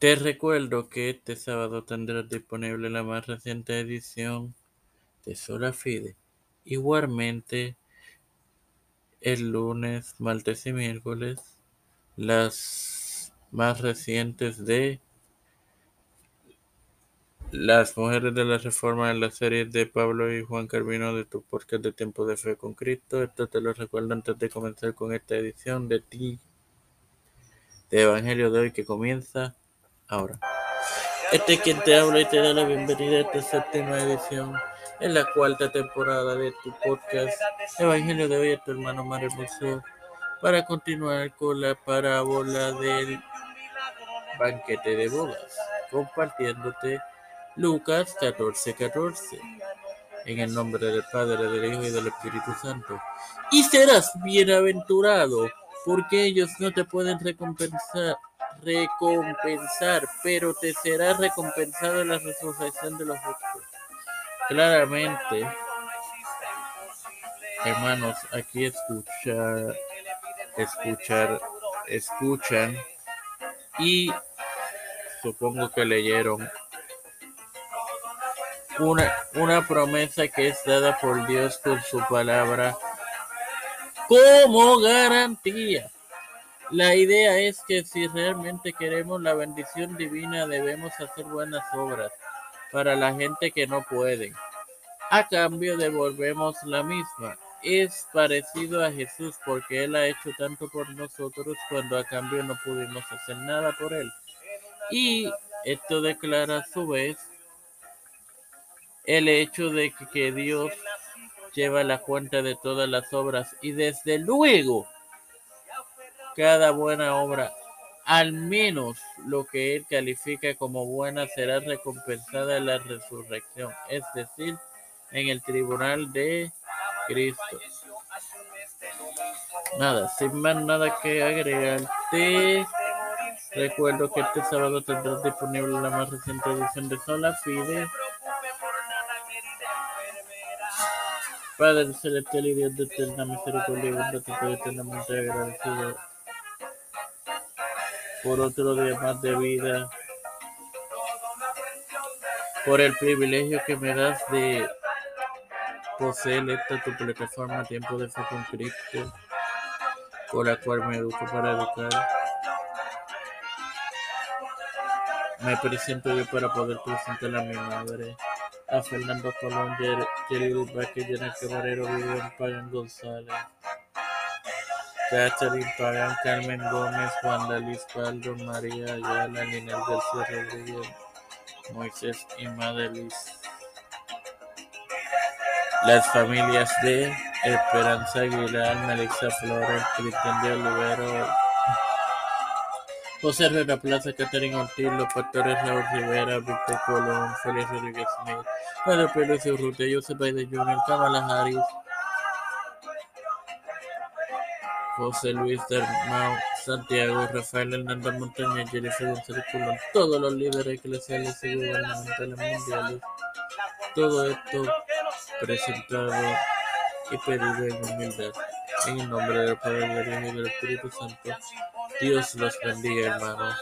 Te recuerdo que este sábado tendrás disponible la más reciente edición de Sola Fide. Igualmente, el lunes, martes y miércoles, las más recientes de Las Mujeres de la Reforma en la serie de Pablo y Juan Carvino de tu podcast de Tiempo de Fe con Cristo. Esto te lo recuerdo antes de comenzar con esta edición de ti, de Evangelio de hoy que comienza ahora. Este es quien te habla y te da la bienvenida a esta séptima edición, en la cuarta temporada de tu podcast Evangelio de hoy, a tu hermano Mar Hermoso, para continuar con la parábola del banquete de bodas, compartiéndote Lucas 14, 14. En el nombre del Padre, del Hijo y del Espíritu Santo. Y serás bienaventurado, porque ellos no te pueden recompensar recompensar, pero te será recompensado en la resurrección de los justos. Claramente, hermanos, aquí escuchar, escuchar, escuchan y supongo que leyeron una, una promesa que es dada por Dios con su palabra como garantía. La idea es que si realmente queremos la bendición divina debemos hacer buenas obras para la gente que no puede. A cambio devolvemos la misma. Es parecido a Jesús porque Él ha hecho tanto por nosotros cuando a cambio no pudimos hacer nada por Él. Y esto declara a su vez el hecho de que Dios lleva la cuenta de todas las obras y desde luego cada buena obra, al menos lo que él califica como buena, será recompensada en la resurrección, es decir, en el tribunal de Cristo. Nada, sin más nada que agregarte, recuerdo que este sábado tendrás disponible la más reciente edición de Sola Fide. Padre celestial y Dios de eterna misericordia y bondad, eternamente agradecido por otro día más de vida, por el privilegio que me das de poseer esta tu plataforma Tiempo de Fe con Cristo, por la cual me educo para educar. Me presento yo para poder presentar a mi madre, a Fernando Colón, querido Vázquez, Janet Camarero, Vivian Pagan González. Catherine Pagan, Carmen Gómez, Juan Luis Paldo, María Ayala, Ninel García Rodríguez, Moisés y Madelis. Las familias de Esperanza Aguilar, Melissa Flores, Cristian de Olivero, José Herrera Plaza, Catherine Ortiz, los pastores Raúl Rivera, Víctor Colón, Félix Rodríguez Smith, Pedro Pérez Urrutia, Joseph Biden Jr., Kamala Harris, José Luis Dalmau, Santiago, Rafael Hernández Montaña, Jennifer González todos los líderes eclesiales y gubernamentales mundiales. Todo esto presentado y pedido en humildad. En el nombre del Padre, del Hijo y del Espíritu Santo. Dios los bendiga, hermanos.